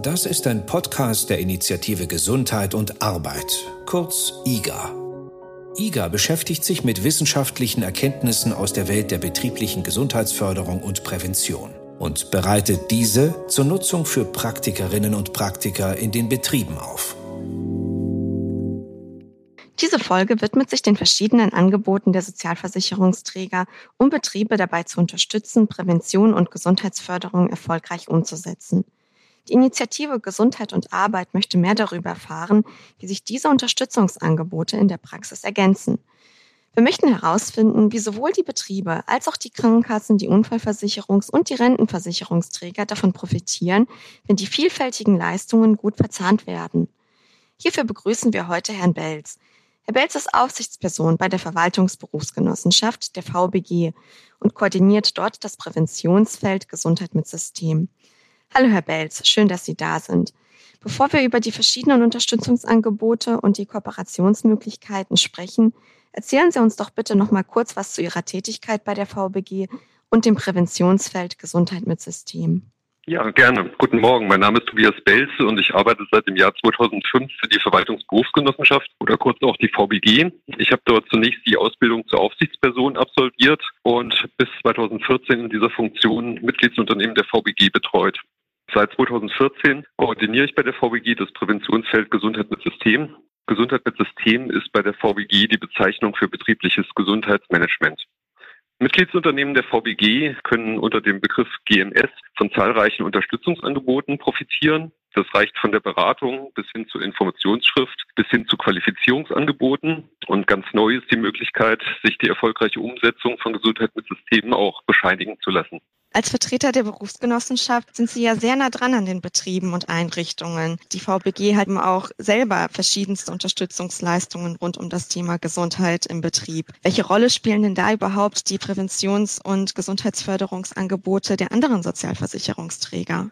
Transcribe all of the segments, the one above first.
Das ist ein Podcast der Initiative Gesundheit und Arbeit, kurz IGA. IGA beschäftigt sich mit wissenschaftlichen Erkenntnissen aus der Welt der betrieblichen Gesundheitsförderung und Prävention und bereitet diese zur Nutzung für Praktikerinnen und Praktiker in den Betrieben auf. Diese Folge widmet sich den verschiedenen Angeboten der Sozialversicherungsträger, um Betriebe dabei zu unterstützen, Prävention und Gesundheitsförderung erfolgreich umzusetzen. Die Initiative Gesundheit und Arbeit möchte mehr darüber erfahren, wie sich diese Unterstützungsangebote in der Praxis ergänzen. Wir möchten herausfinden, wie sowohl die Betriebe als auch die Krankenkassen, die Unfallversicherungs- und die Rentenversicherungsträger davon profitieren, wenn die vielfältigen Leistungen gut verzahnt werden. Hierfür begrüßen wir heute Herrn Belz. Herr Belz ist Aufsichtsperson bei der Verwaltungsberufsgenossenschaft der VBG und koordiniert dort das Präventionsfeld Gesundheit mit System. Hallo Herr Belz, schön, dass Sie da sind. Bevor wir über die verschiedenen Unterstützungsangebote und die Kooperationsmöglichkeiten sprechen, erzählen Sie uns doch bitte noch mal kurz was zu Ihrer Tätigkeit bei der VBG und dem Präventionsfeld Gesundheit mit System. Ja, gerne. Guten Morgen. Mein Name ist Tobias Belze und ich arbeite seit dem Jahr 2005 für die Verwaltungsberufsgenossenschaft oder kurz auch die VBG. Ich habe dort zunächst die Ausbildung zur Aufsichtsperson absolviert und bis 2014 in dieser Funktion Mitgliedsunternehmen der VBG betreut. Seit 2014 koordiniere ich bei der VBG das Präventionsfeld Gesundheit mit System. Gesundheit mit System ist bei der VBG die Bezeichnung für betriebliches Gesundheitsmanagement. Mitgliedsunternehmen der VBG können unter dem Begriff GMS von zahlreichen Unterstützungsangeboten profitieren. Das reicht von der Beratung bis hin zur Informationsschrift, bis hin zu Qualifizierungsangeboten. Und ganz neu ist die Möglichkeit, sich die erfolgreiche Umsetzung von Gesundheit mit Systemen auch bescheinigen zu lassen. Als Vertreter der Berufsgenossenschaft sind Sie ja sehr nah dran an den Betrieben und Einrichtungen. Die VBG hat auch selber verschiedenste Unterstützungsleistungen rund um das Thema Gesundheit im Betrieb. Welche Rolle spielen denn da überhaupt die Präventions- und Gesundheitsförderungsangebote der anderen Sozialversicherungsträger?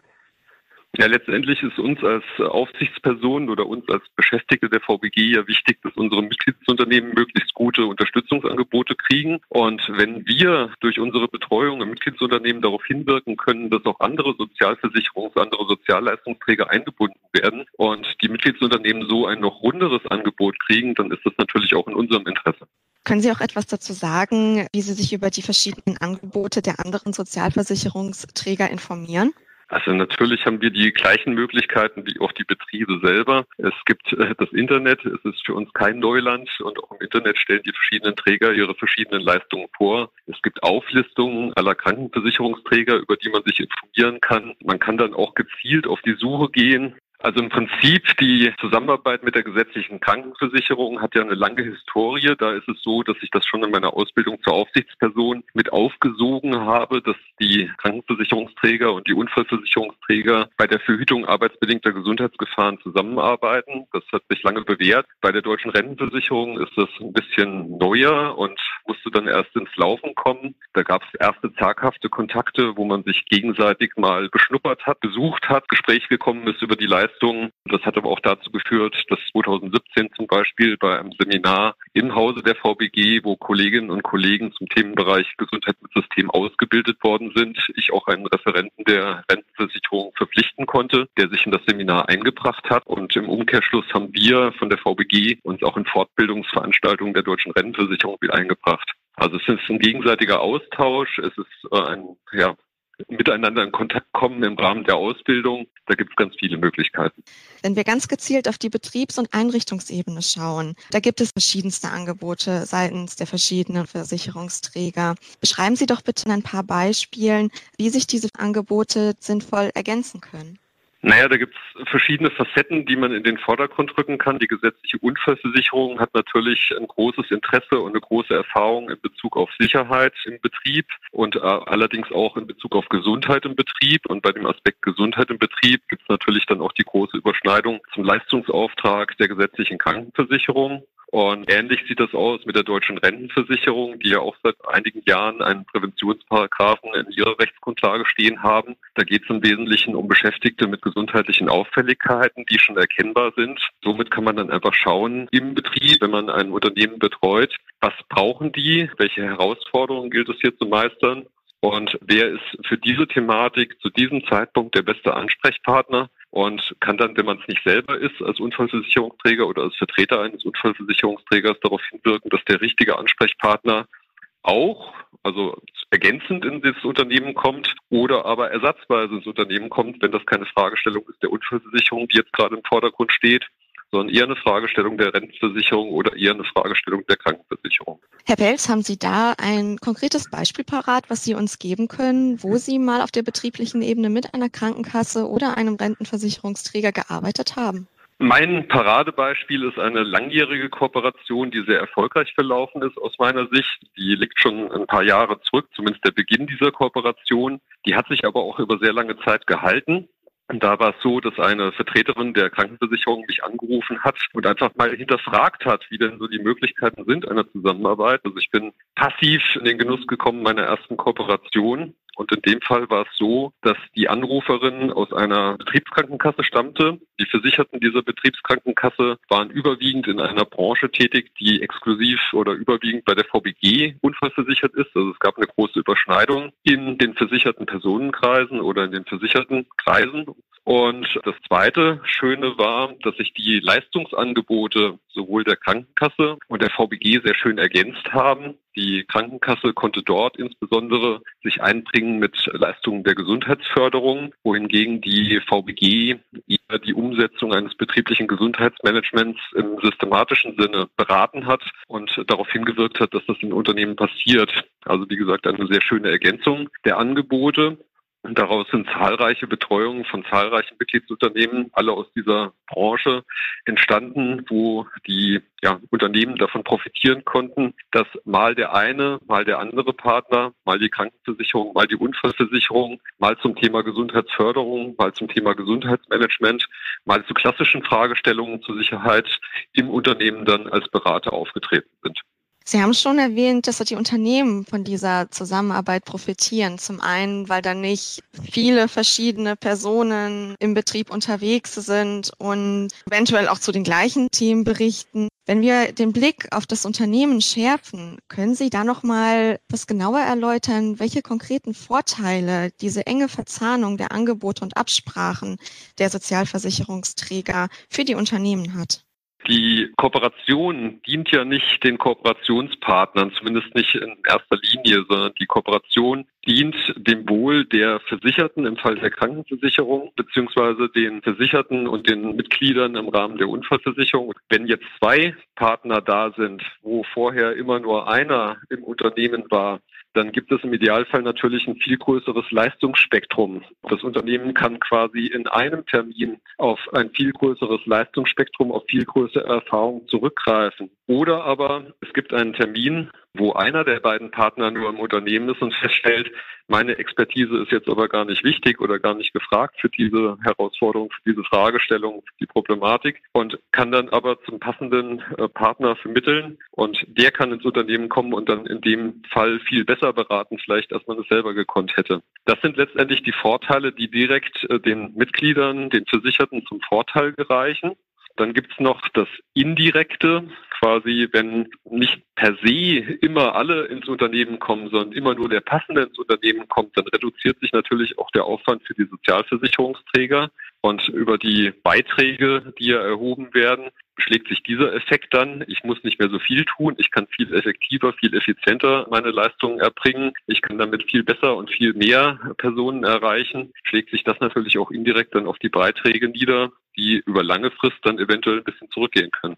Ja, letztendlich ist uns als Aufsichtspersonen oder uns als Beschäftigte der VBG ja wichtig, dass unsere Mitgliedsunternehmen möglichst gute Unterstützungsangebote kriegen. Und wenn wir durch unsere Betreuung im Mitgliedsunternehmen darauf hinwirken können, dass auch andere Sozialversicherungs-, andere Sozialleistungsträger eingebunden werden und die Mitgliedsunternehmen so ein noch runderes Angebot kriegen, dann ist das natürlich auch in unserem Interesse. Können Sie auch etwas dazu sagen, wie Sie sich über die verschiedenen Angebote der anderen Sozialversicherungsträger informieren? Also natürlich haben wir die gleichen Möglichkeiten wie auch die Betriebe selber. Es gibt äh, das Internet, es ist für uns kein Neuland und auch im Internet stellen die verschiedenen Träger ihre verschiedenen Leistungen vor. Es gibt Auflistungen aller Krankenversicherungsträger, über die man sich informieren kann. Man kann dann auch gezielt auf die Suche gehen also im Prinzip die Zusammenarbeit mit der gesetzlichen Krankenversicherung hat ja eine lange Historie. Da ist es so, dass ich das schon in meiner Ausbildung zur Aufsichtsperson mit aufgesogen habe, dass die Krankenversicherungsträger und die Unfallversicherungsträger bei der Verhütung arbeitsbedingter Gesundheitsgefahren zusammenarbeiten. Das hat sich lange bewährt. Bei der deutschen Rentenversicherung ist das ein bisschen neuer und musste dann erst ins Laufen kommen. Da gab es erste zaghafte Kontakte, wo man sich gegenseitig mal beschnuppert hat, besucht hat, Gespräch gekommen ist über die Leistung Leistungen. Das hat aber auch dazu geführt, dass 2017 zum Beispiel bei einem Seminar im Hause der VBG, wo Kolleginnen und Kollegen zum Themenbereich Gesundheitssystem ausgebildet worden sind, ich auch einen Referenten der Rentenversicherung verpflichten konnte, der sich in das Seminar eingebracht hat. Und im Umkehrschluss haben wir von der VBG uns auch in Fortbildungsveranstaltungen der deutschen Rentenversicherung wieder eingebracht. Also es ist ein gegenseitiger Austausch, es ist äh, ein ja, miteinander in Kontakt kommen im Rahmen der Ausbildung. Da gibt es ganz viele Möglichkeiten. Wenn wir ganz gezielt auf die Betriebs- und Einrichtungsebene schauen, da gibt es verschiedenste Angebote seitens der verschiedenen Versicherungsträger. Beschreiben Sie doch bitte in ein paar Beispielen, wie sich diese Angebote sinnvoll ergänzen können. Naja, da gibt es verschiedene Facetten, die man in den Vordergrund rücken kann. Die gesetzliche Unfallversicherung hat natürlich ein großes Interesse und eine große Erfahrung in Bezug auf Sicherheit im Betrieb und äh, allerdings auch in Bezug auf Gesundheit im Betrieb. Und bei dem Aspekt Gesundheit im Betrieb gibt es natürlich dann auch die große Überschneidung zum Leistungsauftrag der gesetzlichen Krankenversicherung. Und ähnlich sieht das aus mit der deutschen Rentenversicherung, die ja auch seit einigen Jahren einen Präventionsparagraphen in ihrer Rechtsgrundlage stehen haben. Da geht es im Wesentlichen um Beschäftigte mit gesundheitlichen Auffälligkeiten, die schon erkennbar sind. Somit kann man dann einfach schauen im Betrieb, wenn man ein Unternehmen betreut, was brauchen die, welche Herausforderungen gilt es hier zu meistern und wer ist für diese Thematik zu diesem Zeitpunkt der beste Ansprechpartner? Und kann dann, wenn man es nicht selber ist, als Unfallversicherungsträger oder als Vertreter eines Unfallversicherungsträgers darauf hinwirken, dass der richtige Ansprechpartner auch, also ergänzend in das Unternehmen kommt oder aber ersatzweise ins Unternehmen kommt, wenn das keine Fragestellung ist der Unfallversicherung, die jetzt gerade im Vordergrund steht, sondern eher eine Fragestellung der Rentenversicherung oder eher eine Fragestellung der Krankenversicherung. Herr Pelz, haben Sie da ein konkretes Beispiel parat, was Sie uns geben können, wo Sie mal auf der betrieblichen Ebene mit einer Krankenkasse oder einem Rentenversicherungsträger gearbeitet haben? Mein Paradebeispiel ist eine langjährige Kooperation, die sehr erfolgreich verlaufen ist aus meiner Sicht. Die liegt schon ein paar Jahre zurück, zumindest der Beginn dieser Kooperation. Die hat sich aber auch über sehr lange Zeit gehalten. Und da war es so, dass eine Vertreterin der Krankenversicherung mich angerufen hat und einfach mal hinterfragt hat, wie denn so die Möglichkeiten sind einer Zusammenarbeit. Also ich bin passiv in den Genuss gekommen meiner ersten Kooperation und in dem Fall war es so, dass die Anruferin aus einer Betriebskrankenkasse stammte. Die Versicherten dieser Betriebskrankenkasse waren überwiegend in einer Branche tätig, die exklusiv oder überwiegend bei der VBG unfallversichert ist. Also es gab eine große Überschneidung in den versicherten Personenkreisen oder in den versicherten Kreisen. Und das zweite Schöne war, dass sich die Leistungsangebote sowohl der Krankenkasse und der VBG sehr schön ergänzt haben. Die Krankenkasse konnte dort insbesondere sich einbringen mit Leistungen der Gesundheitsförderung, wohingegen die VBG eher die Umsetzung eines betrieblichen Gesundheitsmanagements im systematischen Sinne beraten hat und darauf hingewirkt hat, dass das in Unternehmen passiert. Also wie gesagt, eine sehr schöne Ergänzung der Angebote. Und daraus sind zahlreiche Betreuungen von zahlreichen Mitgliedsunternehmen, alle aus dieser Branche, entstanden, wo die ja, Unternehmen davon profitieren konnten, dass mal der eine, mal der andere Partner, mal die Krankenversicherung, mal die Unfallversicherung, mal zum Thema Gesundheitsförderung, mal zum Thema Gesundheitsmanagement, mal zu klassischen Fragestellungen zur Sicherheit im Unternehmen dann als Berater aufgetreten sind. Sie haben schon erwähnt, dass die Unternehmen von dieser Zusammenarbeit profitieren. Zum einen, weil da nicht viele verschiedene Personen im Betrieb unterwegs sind und eventuell auch zu den gleichen Themen berichten. Wenn wir den Blick auf das Unternehmen schärfen, können Sie da noch mal was genauer erläutern, welche konkreten Vorteile diese enge Verzahnung der Angebote und Absprachen der Sozialversicherungsträger für die Unternehmen hat? Die Kooperation dient ja nicht den Kooperationspartnern, zumindest nicht in erster Linie, sondern die Kooperation dient dem Wohl der Versicherten im Fall der Krankenversicherung beziehungsweise den Versicherten und den Mitgliedern im Rahmen der Unfallversicherung. Wenn jetzt zwei Partner da sind, wo vorher immer nur einer im Unternehmen war, dann gibt es im Idealfall natürlich ein viel größeres Leistungsspektrum. Das Unternehmen kann quasi in einem Termin auf ein viel größeres Leistungsspektrum, auf viel größere Erfahrung zurückgreifen. Oder aber es gibt einen Termin, wo einer der beiden Partner nur im Unternehmen ist und feststellt, meine Expertise ist jetzt aber gar nicht wichtig oder gar nicht gefragt für diese Herausforderung, für diese Fragestellung, für die Problematik und kann dann aber zum passenden äh, Partner vermitteln und der kann ins Unternehmen kommen und dann in dem Fall viel besser beraten, vielleicht als man es selber gekonnt hätte. Das sind letztendlich die Vorteile, die direkt äh, den Mitgliedern, den Versicherten zum Vorteil gereichen. Dann gibt's noch das Indirekte, quasi, wenn nicht per se immer alle ins Unternehmen kommen, sondern immer nur der Passende ins Unternehmen kommt, dann reduziert sich natürlich auch der Aufwand für die Sozialversicherungsträger. Und über die Beiträge, die ja erhoben werden, schlägt sich dieser Effekt dann. Ich muss nicht mehr so viel tun. Ich kann viel effektiver, viel effizienter meine Leistungen erbringen. Ich kann damit viel besser und viel mehr Personen erreichen. Schlägt sich das natürlich auch indirekt dann auf die Beiträge nieder, die über lange Frist dann eventuell ein bisschen zurückgehen können.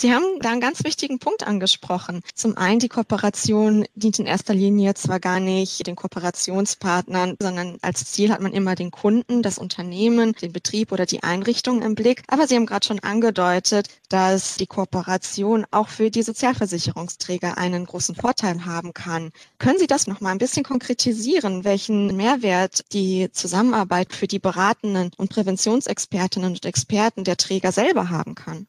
Sie haben da einen ganz wichtigen Punkt angesprochen. Zum einen, die Kooperation dient in erster Linie zwar gar nicht den Kooperationspartnern, sondern als Ziel hat man immer den Kunden, das Unternehmen, den Betrieb oder die Einrichtung im Blick. Aber Sie haben gerade schon angedeutet, dass die Kooperation auch für die Sozialversicherungsträger einen großen Vorteil haben kann. Können Sie das noch mal ein bisschen konkretisieren, welchen Mehrwert die Zusammenarbeit für die beratenden und Präventionsexpertinnen und Experten der Träger selber haben kann?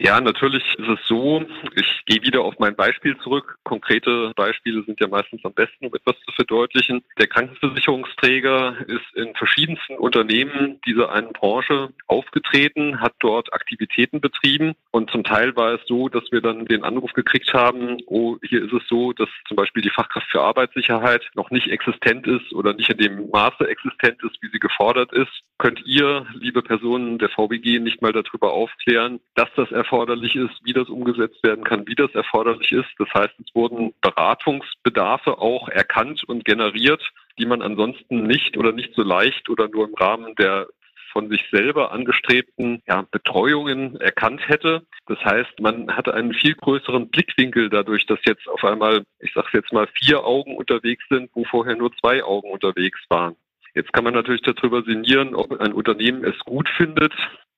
Ja, natürlich ist es so. Ich gehe wieder auf mein Beispiel zurück. Konkrete Beispiele sind ja meistens am besten, um etwas zu verdeutlichen. Der Krankenversicherungsträger ist in verschiedensten Unternehmen dieser einen Branche aufgetreten, hat dort Aktivitäten betrieben und zum Teil war es so, dass wir dann den Anruf gekriegt haben, oh, hier ist es so, dass zum Beispiel die Fachkraft für Arbeitssicherheit noch nicht existent ist oder nicht in dem Maße existent ist, wie sie gefordert ist. Könnt ihr, liebe Personen der VBG, nicht mal darüber aufklären, dass das erforderlich ist, wie das umgesetzt werden kann, wie das erforderlich ist. Das heißt, es wurden Beratungsbedarfe auch erkannt und generiert, die man ansonsten nicht oder nicht so leicht oder nur im Rahmen der von sich selber angestrebten ja, Betreuungen erkannt hätte. Das heißt, man hatte einen viel größeren Blickwinkel dadurch, dass jetzt auf einmal, ich sage jetzt mal, vier Augen unterwegs sind, wo vorher nur zwei Augen unterwegs waren. Jetzt kann man natürlich darüber sinnieren, ob ein Unternehmen es gut findet,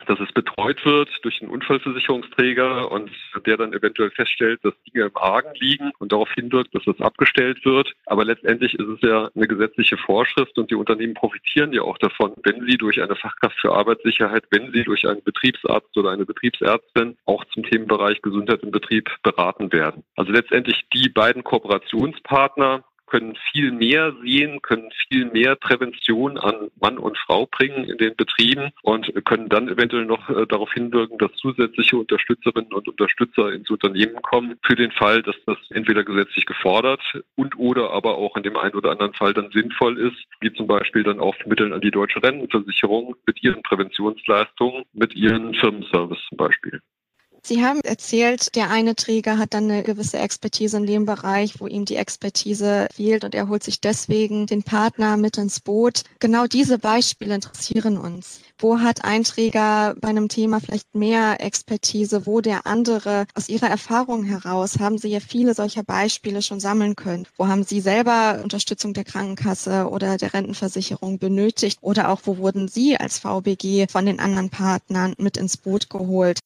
dass es betreut wird durch einen Unfallversicherungsträger und der dann eventuell feststellt, dass Dinge im Argen liegen und darauf hinwirkt, dass das abgestellt wird. Aber letztendlich ist es ja eine gesetzliche Vorschrift und die Unternehmen profitieren ja auch davon, wenn sie durch eine Fachkraft für Arbeitssicherheit, wenn sie durch einen Betriebsarzt oder eine Betriebsärztin auch zum Themenbereich Gesundheit im Betrieb beraten werden. Also letztendlich die beiden Kooperationspartner, können viel mehr sehen, können viel mehr Prävention an Mann und Frau bringen in den Betrieben und können dann eventuell noch äh, darauf hinwirken, dass zusätzliche Unterstützerinnen und Unterstützer ins Unternehmen kommen, für den Fall, dass das entweder gesetzlich gefordert und oder aber auch in dem einen oder anderen Fall dann sinnvoll ist, wie zum Beispiel dann auch Mitteln an die deutsche Rentenversicherung mit ihren Präventionsleistungen, mit ihren Firmenservice zum Beispiel. Sie haben erzählt, der eine Träger hat dann eine gewisse Expertise in dem Bereich, wo ihm die Expertise fehlt und er holt sich deswegen den Partner mit ins Boot. Genau diese Beispiele interessieren uns. Wo hat ein Träger bei einem Thema vielleicht mehr Expertise, wo der andere aus Ihrer Erfahrung heraus haben Sie ja viele solcher Beispiele schon sammeln können. Wo haben Sie selber Unterstützung der Krankenkasse oder der Rentenversicherung benötigt oder auch wo wurden Sie als VBG von den anderen Partnern mit ins Boot geholt?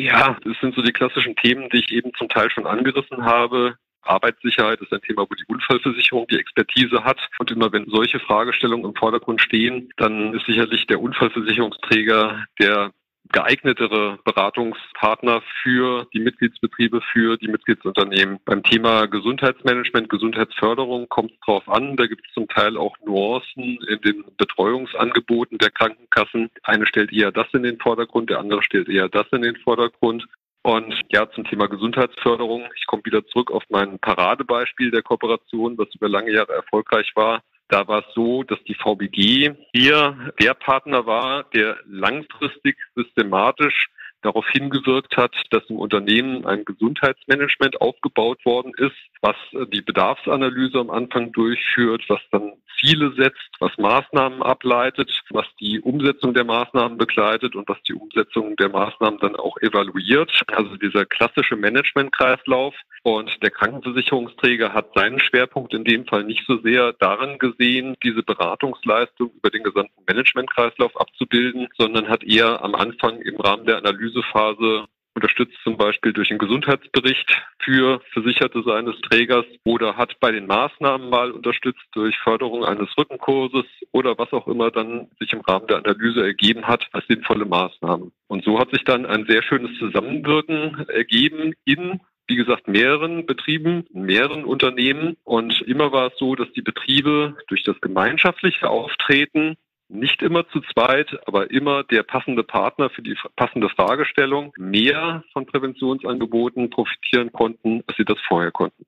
Ja, das sind so die klassischen Themen, die ich eben zum Teil schon angerissen habe. Arbeitssicherheit ist ein Thema, wo die Unfallversicherung die Expertise hat. Und immer wenn solche Fragestellungen im Vordergrund stehen, dann ist sicherlich der Unfallversicherungsträger der geeignetere Beratungspartner für die Mitgliedsbetriebe, für die Mitgliedsunternehmen. Beim Thema Gesundheitsmanagement, Gesundheitsförderung kommt es drauf an. Da gibt es zum Teil auch Nuancen in den Betreuungsangeboten der Krankenkassen. Eine stellt eher das in den Vordergrund, der andere stellt eher das in den Vordergrund. Und ja, zum Thema Gesundheitsförderung. Ich komme wieder zurück auf mein Paradebeispiel der Kooperation, was über lange Jahre erfolgreich war. Da war es so, dass die VBG hier der Partner war, der langfristig systematisch darauf hingewirkt hat, dass im Unternehmen ein Gesundheitsmanagement aufgebaut worden ist, was die Bedarfsanalyse am Anfang durchführt, was dann Ziele setzt, was Maßnahmen ableitet, was die Umsetzung der Maßnahmen begleitet und was die Umsetzung der Maßnahmen dann auch evaluiert. Also dieser klassische Managementkreislauf. Und der Krankenversicherungsträger hat seinen Schwerpunkt in dem Fall nicht so sehr darin gesehen, diese Beratungsleistung über den gesamten Managementkreislauf abzubilden, sondern hat eher am Anfang im Rahmen der Analysephase unterstützt zum Beispiel durch einen Gesundheitsbericht für Versicherte seines Trägers oder hat bei den Maßnahmen mal unterstützt durch Förderung eines Rückenkurses oder was auch immer dann sich im Rahmen der Analyse ergeben hat als sinnvolle Maßnahmen. Und so hat sich dann ein sehr schönes Zusammenwirken ergeben in wie gesagt, mehreren Betrieben, mehreren Unternehmen. Und immer war es so, dass die Betriebe durch das gemeinschaftliche Auftreten nicht immer zu zweit, aber immer der passende Partner für die passende Fragestellung mehr von Präventionsangeboten profitieren konnten, als sie das vorher konnten.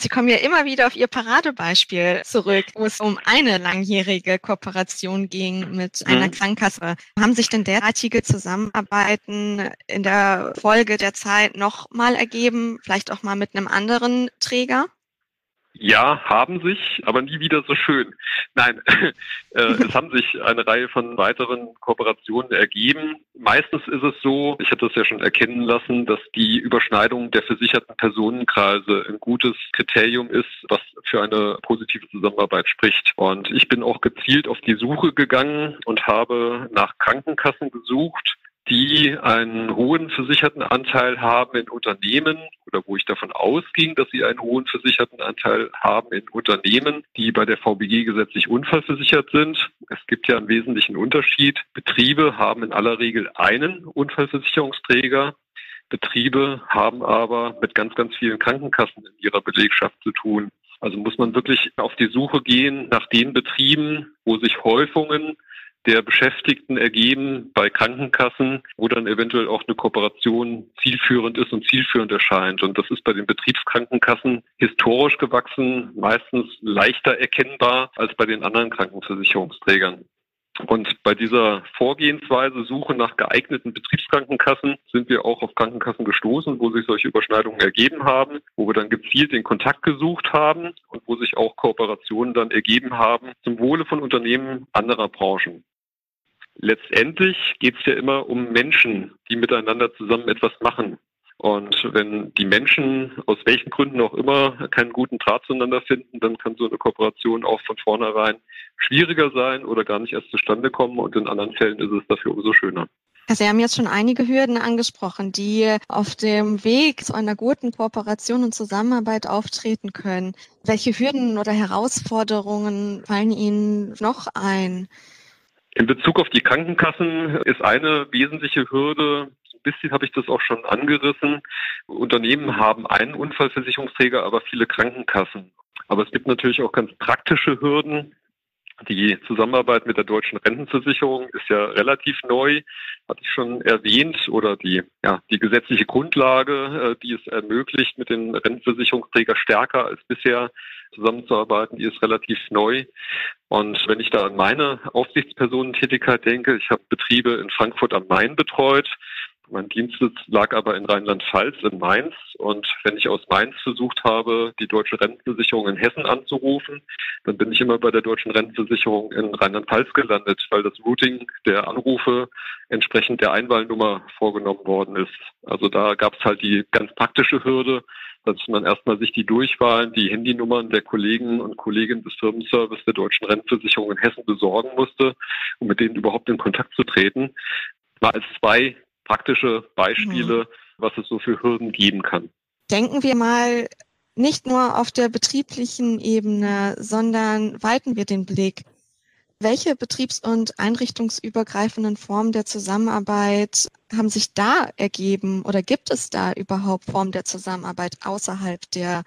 Sie kommen ja immer wieder auf Ihr Paradebeispiel zurück, wo es um eine langjährige Kooperation ging mit einer mhm. Krankenkasse. Haben sich denn derartige Zusammenarbeiten in der Folge der Zeit nochmal ergeben, vielleicht auch mal mit einem anderen Träger? Ja, haben sich, aber nie wieder so schön. Nein, äh, es haben sich eine Reihe von weiteren Kooperationen ergeben. Meistens ist es so, ich hatte es ja schon erkennen lassen, dass die Überschneidung der versicherten Personenkreise ein gutes Kriterium ist, was für eine positive Zusammenarbeit spricht. Und ich bin auch gezielt auf die Suche gegangen und habe nach Krankenkassen gesucht, die einen hohen versicherten Anteil haben in Unternehmen oder wo ich davon ausging, dass sie einen hohen versicherten Anteil haben in Unternehmen, die bei der VBG gesetzlich unfallversichert sind. Es gibt ja einen wesentlichen Unterschied. Betriebe haben in aller Regel einen Unfallversicherungsträger Betriebe haben aber mit ganz, ganz vielen Krankenkassen in ihrer Belegschaft zu tun. Also muss man wirklich auf die Suche gehen nach den Betrieben, wo sich Häufungen der Beschäftigten ergeben bei Krankenkassen, wo dann eventuell auch eine Kooperation zielführend ist und zielführend erscheint. Und das ist bei den Betriebskrankenkassen historisch gewachsen, meistens leichter erkennbar als bei den anderen Krankenversicherungsträgern. Und bei dieser Vorgehensweise Suche nach geeigneten Betriebskrankenkassen sind wir auch auf Krankenkassen gestoßen, wo sich solche Überschneidungen ergeben haben, wo wir dann gezielt den Kontakt gesucht haben und wo sich auch Kooperationen dann ergeben haben zum Wohle von Unternehmen anderer Branchen. Letztendlich geht es ja immer um Menschen, die miteinander zusammen etwas machen. Und wenn die Menschen aus welchen Gründen auch immer keinen guten Draht zueinander finden, dann kann so eine Kooperation auch von vornherein schwieriger sein oder gar nicht erst zustande kommen. Und in anderen Fällen ist es dafür umso schöner. Sie haben jetzt schon einige Hürden angesprochen, die auf dem Weg zu einer guten Kooperation und Zusammenarbeit auftreten können. Welche Hürden oder Herausforderungen fallen Ihnen noch ein? In Bezug auf die Krankenkassen ist eine wesentliche Hürde, ein bisschen habe ich das auch schon angerissen. Unternehmen haben einen Unfallversicherungsträger, aber viele Krankenkassen. Aber es gibt natürlich auch ganz praktische Hürden. Die Zusammenarbeit mit der deutschen Rentenversicherung ist ja relativ neu, hatte ich schon erwähnt, oder die, ja, die gesetzliche Grundlage, äh, die es ermöglicht, mit den Rentenversicherungsträgern stärker als bisher zusammenzuarbeiten, die ist relativ neu. Und wenn ich da an meine Aufsichtspersonentätigkeit denke, ich habe Betriebe in Frankfurt am Main betreut, mein Dienstsitz lag aber in Rheinland-Pfalz, in Mainz. Und wenn ich aus Mainz versucht habe, die deutsche Rentenversicherung in Hessen anzurufen, dann bin ich immer bei der deutschen Rentenversicherung in Rheinland-Pfalz gelandet, weil das Routing der Anrufe entsprechend der Einwahlnummer vorgenommen worden ist. Also da gab es halt die ganz praktische Hürde, dass man erstmal sich die Durchwahlen, die Handynummern der Kollegen und Kolleginnen des Firmenservice der deutschen Rentenversicherung in Hessen besorgen musste, um mit denen überhaupt in Kontakt zu treten. Mal als zwei praktische Beispiele, mhm. was es so für Hürden geben kann. Denken wir mal nicht nur auf der betrieblichen Ebene, sondern weiten wir den Blick. Welche betriebs- und einrichtungsübergreifenden Formen der Zusammenarbeit haben sich da ergeben oder gibt es da überhaupt Formen der Zusammenarbeit außerhalb der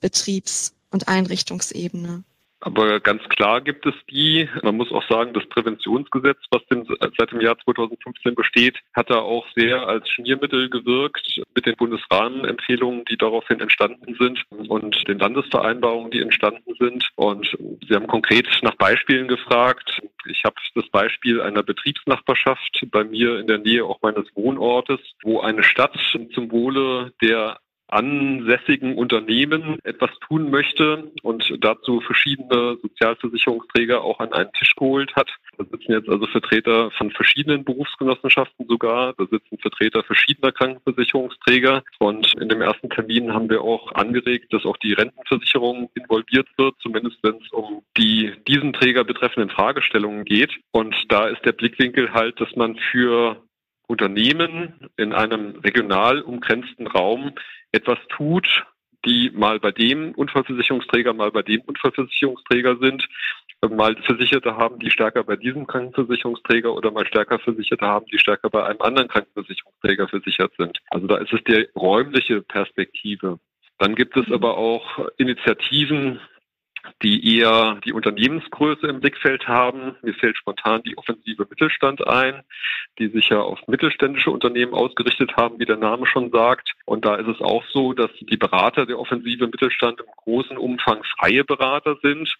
Betriebs- und Einrichtungsebene? Aber ganz klar gibt es die. Man muss auch sagen, das Präventionsgesetz, was dem, seit dem Jahr 2015 besteht, hat da auch sehr als Schmiermittel gewirkt mit den Bundesrahmenempfehlungen, die daraufhin entstanden sind und den Landesvereinbarungen, die entstanden sind. Und Sie haben konkret nach Beispielen gefragt. Ich habe das Beispiel einer Betriebsnachbarschaft bei mir in der Nähe auch meines Wohnortes, wo eine Stadt zum Wohle der ansässigen Unternehmen etwas tun möchte und dazu verschiedene Sozialversicherungsträger auch an einen Tisch geholt hat. Da sitzen jetzt also Vertreter von verschiedenen Berufsgenossenschaften sogar, da sitzen Vertreter verschiedener Krankenversicherungsträger und in dem ersten Termin haben wir auch angeregt, dass auch die Rentenversicherung involviert wird, zumindest wenn es um die diesen Träger betreffenden Fragestellungen geht. Und da ist der Blickwinkel halt, dass man für Unternehmen in einem regional umgrenzten Raum etwas tut, die mal bei dem Unfallversicherungsträger, mal bei dem Unfallversicherungsträger sind, mal Versicherte haben, die stärker bei diesem Krankenversicherungsträger oder mal stärker Versicherte haben, die stärker bei einem anderen Krankenversicherungsträger versichert sind. Also da ist es die räumliche Perspektive. Dann gibt es aber auch Initiativen, die eher die Unternehmensgröße im Blickfeld haben. Mir fällt spontan die offensive Mittelstand ein, die sich ja auf mittelständische Unternehmen ausgerichtet haben, wie der Name schon sagt. Und da ist es auch so, dass die Berater der offensive Mittelstand im großen Umfang freie Berater sind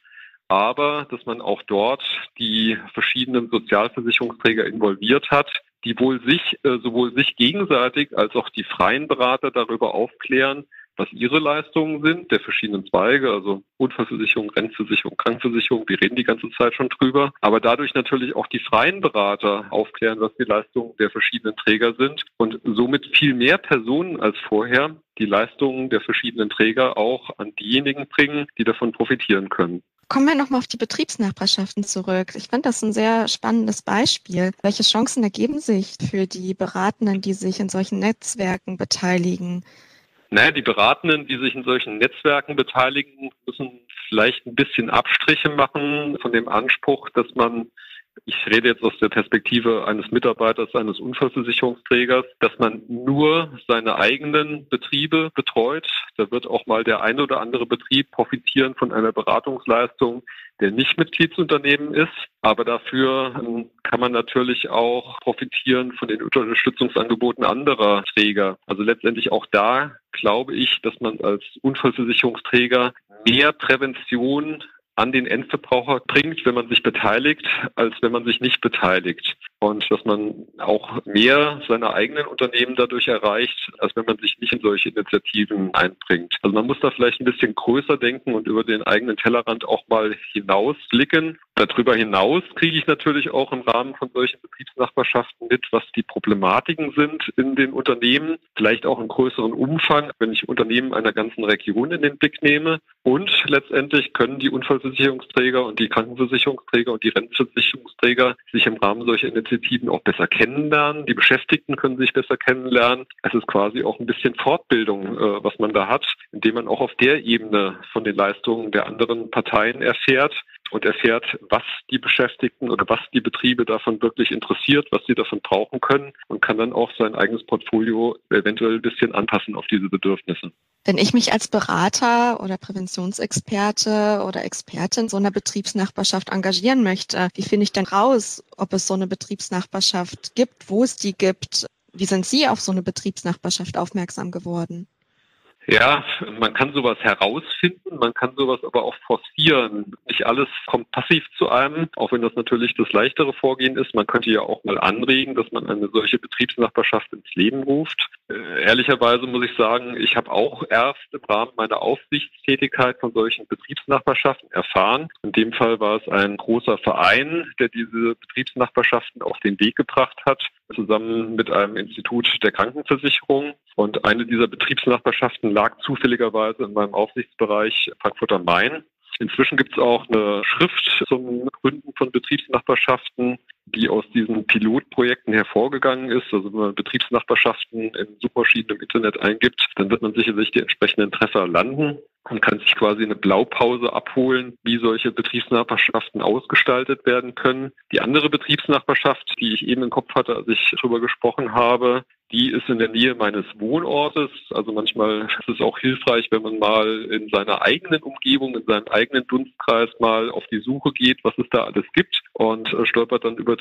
aber dass man auch dort die verschiedenen Sozialversicherungsträger involviert hat, die wohl sich, äh, sowohl sich gegenseitig als auch die freien Berater darüber aufklären, was ihre Leistungen sind, der verschiedenen Zweige, also Unfallversicherung, Rentenversicherung, Krankenversicherung, wir reden die ganze Zeit schon drüber, aber dadurch natürlich auch die freien Berater aufklären, was die Leistungen der verschiedenen Träger sind und somit viel mehr Personen als vorher die Leistungen der verschiedenen Träger auch an diejenigen bringen, die davon profitieren können. Kommen wir nochmal auf die Betriebsnachbarschaften zurück. Ich fand das ein sehr spannendes Beispiel. Welche Chancen ergeben sich für die Beratenden, die sich in solchen Netzwerken beteiligen? Naja, die Beratenden, die sich in solchen Netzwerken beteiligen, müssen vielleicht ein bisschen Abstriche machen von dem Anspruch, dass man ich rede jetzt aus der Perspektive eines Mitarbeiters, eines Unfallversicherungsträgers, dass man nur seine eigenen Betriebe betreut. Da wird auch mal der eine oder andere Betrieb profitieren von einer Beratungsleistung, der nicht Mitgliedsunternehmen ist. Aber dafür ähm, kann man natürlich auch profitieren von den Unterstützungsangeboten anderer Träger. Also letztendlich auch da glaube ich, dass man als Unfallversicherungsträger mehr Prävention an den Endverbraucher bringt, wenn man sich beteiligt, als wenn man sich nicht beteiligt. Und dass man auch mehr seiner eigenen Unternehmen dadurch erreicht, als wenn man sich nicht in solche Initiativen einbringt. Also man muss da vielleicht ein bisschen größer denken und über den eigenen Tellerrand auch mal hinausblicken. Darüber hinaus kriege ich natürlich auch im Rahmen von solchen Betriebsnachbarschaften mit, was die Problematiken sind in den Unternehmen, vielleicht auch in größeren Umfang, wenn ich Unternehmen einer ganzen Region in den Blick nehme. Und letztendlich können die Unfallversicherungsträger und die Krankenversicherungsträger und die Rentenversicherungsträger sich im Rahmen solcher Initiativen auch besser kennenlernen. Die Beschäftigten können sich besser kennenlernen. Es ist quasi auch ein bisschen Fortbildung, äh, was man da hat, indem man auch auf der Ebene von den Leistungen der anderen Parteien erfährt und erfährt, was die Beschäftigten oder was die Betriebe davon wirklich interessiert, was sie davon brauchen können und kann dann auch sein eigenes Portfolio eventuell ein bisschen anpassen auf diese Bedürfnisse. Wenn ich mich als Berater oder Präventionsexperte oder Expertin so einer Betriebsnachbarschaft engagieren möchte, wie finde ich denn raus, ob es so eine Betriebsnachbarschaft gibt, wo es die gibt? Wie sind Sie auf so eine Betriebsnachbarschaft aufmerksam geworden? Ja, man kann sowas herausfinden, man kann sowas aber auch forcieren. Nicht alles kommt passiv zu einem, auch wenn das natürlich das leichtere Vorgehen ist. Man könnte ja auch mal anregen, dass man eine solche Betriebsnachbarschaft ins Leben ruft. Äh, ehrlicherweise muss ich sagen, ich habe auch erst im Rahmen meiner Aufsichtstätigkeit von solchen Betriebsnachbarschaften erfahren. In dem Fall war es ein großer Verein, der diese Betriebsnachbarschaften auf den Weg gebracht hat, zusammen mit einem Institut der Krankenversicherung. Und eine dieser Betriebsnachbarschaften lag zufälligerweise in meinem Aufsichtsbereich Frankfurt am Main. Inzwischen gibt es auch eine Schrift zum Gründen von Betriebsnachbarschaften, die aus diesen Pilotprojekten hervorgegangen ist. Also wenn man Betriebsnachbarschaften in Suchmaschinen im Internet eingibt, dann wird man sicherlich die entsprechenden Treffer landen und kann sich quasi eine Blaupause abholen, wie solche Betriebsnachbarschaften ausgestaltet werden können. Die andere Betriebsnachbarschaft, die ich eben im Kopf hatte, als ich darüber gesprochen habe, die ist in der Nähe meines Wohnortes. Also manchmal ist es auch hilfreich, wenn man mal in seiner eigenen Umgebung, in seinem eigenen Dunstkreis mal auf die Suche geht, was es da alles gibt und äh, stolpert dann über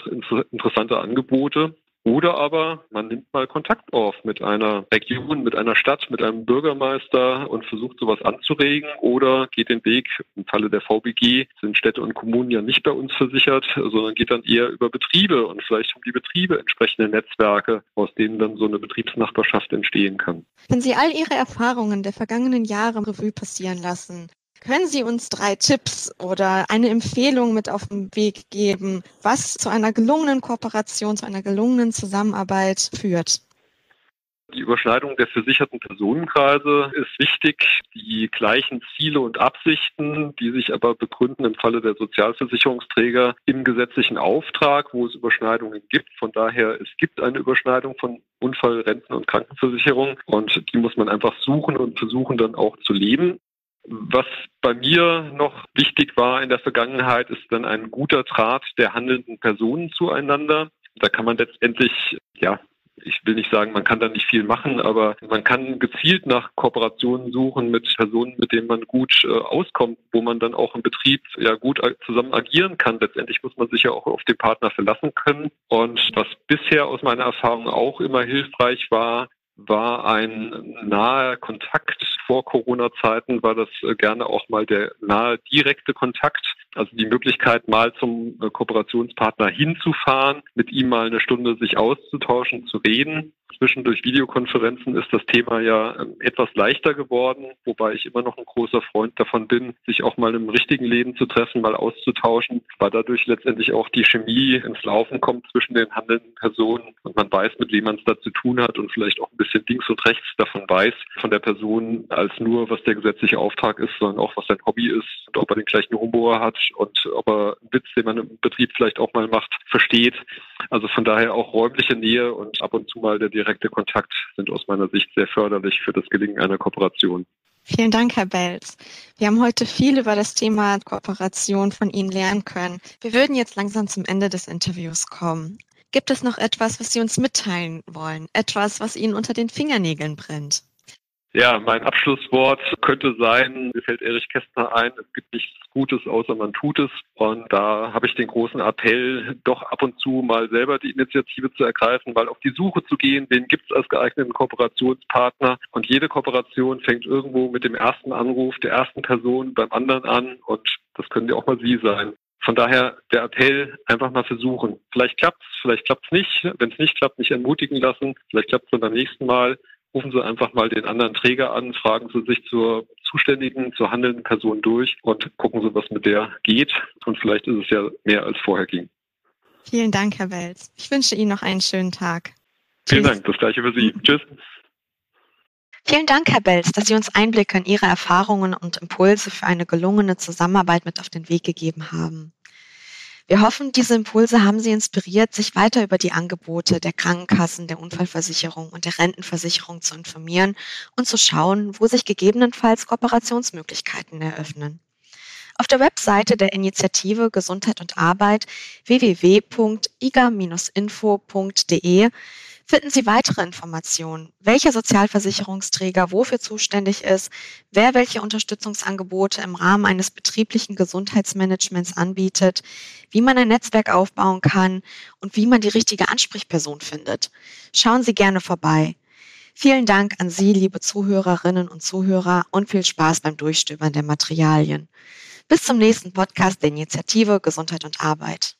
interessante Angebote. Oder aber man nimmt mal Kontakt auf mit einer Region, mit einer Stadt, mit einem Bürgermeister und versucht sowas anzuregen oder geht den Weg, im Falle der VBG sind Städte und Kommunen ja nicht bei uns versichert, sondern geht dann eher über Betriebe und vielleicht haben die Betriebe entsprechende Netzwerke, aus denen dann so eine Betriebsnachbarschaft entstehen kann. Wenn Sie all Ihre Erfahrungen der vergangenen Jahre Revue passieren lassen, können Sie uns drei Tipps oder eine Empfehlung mit auf den Weg geben, was zu einer gelungenen Kooperation, zu einer gelungenen Zusammenarbeit führt? Die Überschneidung der versicherten Personenkreise ist wichtig. Die gleichen Ziele und Absichten, die sich aber begründen im Falle der Sozialversicherungsträger im gesetzlichen Auftrag, wo es Überschneidungen gibt. Von daher, es gibt eine Überschneidung von Unfall, Renten und Krankenversicherung und die muss man einfach suchen und versuchen dann auch zu leben. Was bei mir noch wichtig war in der Vergangenheit, ist dann ein guter Draht der handelnden Personen zueinander. Da kann man letztendlich, ja, ich will nicht sagen, man kann da nicht viel machen, aber man kann gezielt nach Kooperationen suchen mit Personen, mit denen man gut äh, auskommt, wo man dann auch im Betrieb ja gut zusammen agieren kann. Letztendlich muss man sich ja auch auf den Partner verlassen können. Und was bisher aus meiner Erfahrung auch immer hilfreich war, war ein naher Kontakt. Vor Corona-Zeiten war das äh, gerne auch mal der nahe direkte Kontakt. Also die Möglichkeit, mal zum äh, Kooperationspartner hinzufahren, mit ihm mal eine Stunde sich auszutauschen, zu reden Inzwischen durch Videokonferenzen ist das Thema ja ähm, etwas leichter geworden, wobei ich immer noch ein großer Freund davon bin, sich auch mal im richtigen Leben zu treffen, mal auszutauschen, weil dadurch letztendlich auch die Chemie ins Laufen kommt zwischen den handelnden Personen und man weiß, mit wem man es da zu tun hat und vielleicht auch ein bisschen links und rechts davon weiß von der Person als nur, was der gesetzliche Auftrag ist, sondern auch, was sein Hobby ist und ob er den gleichen Humor hat und ob er einen Witz, den man im Betrieb vielleicht auch mal macht, versteht. Also von daher auch räumliche Nähe und ab und zu mal der direkte Kontakt sind aus meiner Sicht sehr förderlich für das Gelingen einer Kooperation. Vielen Dank, Herr Belz. Wir haben heute viel über das Thema Kooperation von Ihnen lernen können. Wir würden jetzt langsam zum Ende des Interviews kommen. Gibt es noch etwas, was Sie uns mitteilen wollen? Etwas, was Ihnen unter den Fingernägeln brennt? Ja, mein Abschlusswort könnte sein, mir fällt Erich Kästner ein, es gibt nichts Gutes, außer man tut es. Und da habe ich den großen Appell, doch ab und zu mal selber die Initiative zu ergreifen, mal auf die Suche zu gehen, wen gibt es als geeigneten Kooperationspartner. Und jede Kooperation fängt irgendwo mit dem ersten Anruf der ersten Person beim anderen an. Und das können ja auch mal Sie sein. Von daher der Appell, einfach mal versuchen. Vielleicht klappt's, vielleicht klappt's nicht. Wenn es nicht klappt, nicht ermutigen lassen. Vielleicht klappt es beim nächsten Mal rufen Sie einfach mal den anderen Träger an, fragen Sie sich zur zuständigen, zur handelnden Person durch und gucken Sie, was mit der geht. Und vielleicht ist es ja mehr als vorher ging. Vielen Dank, Herr Welz. Ich wünsche Ihnen noch einen schönen Tag. Vielen Tschüss. Dank, das gleiche für Sie. Tschüss. Vielen Dank, Herr Belz, dass Sie uns Einblicke in Ihre Erfahrungen und Impulse für eine gelungene Zusammenarbeit mit auf den Weg gegeben haben. Wir hoffen, diese Impulse haben Sie inspiriert, sich weiter über die Angebote der Krankenkassen, der Unfallversicherung und der Rentenversicherung zu informieren und zu schauen, wo sich gegebenenfalls Kooperationsmöglichkeiten eröffnen. Auf der Webseite der Initiative Gesundheit und Arbeit www.iga-info.de finden Sie weitere Informationen, welcher Sozialversicherungsträger wofür zuständig ist, wer welche Unterstützungsangebote im Rahmen eines betrieblichen Gesundheitsmanagements anbietet, wie man ein Netzwerk aufbauen kann und wie man die richtige Ansprechperson findet. Schauen Sie gerne vorbei. Vielen Dank an Sie, liebe Zuhörerinnen und Zuhörer, und viel Spaß beim Durchstöbern der Materialien. Bis zum nächsten Podcast der Initiative Gesundheit und Arbeit.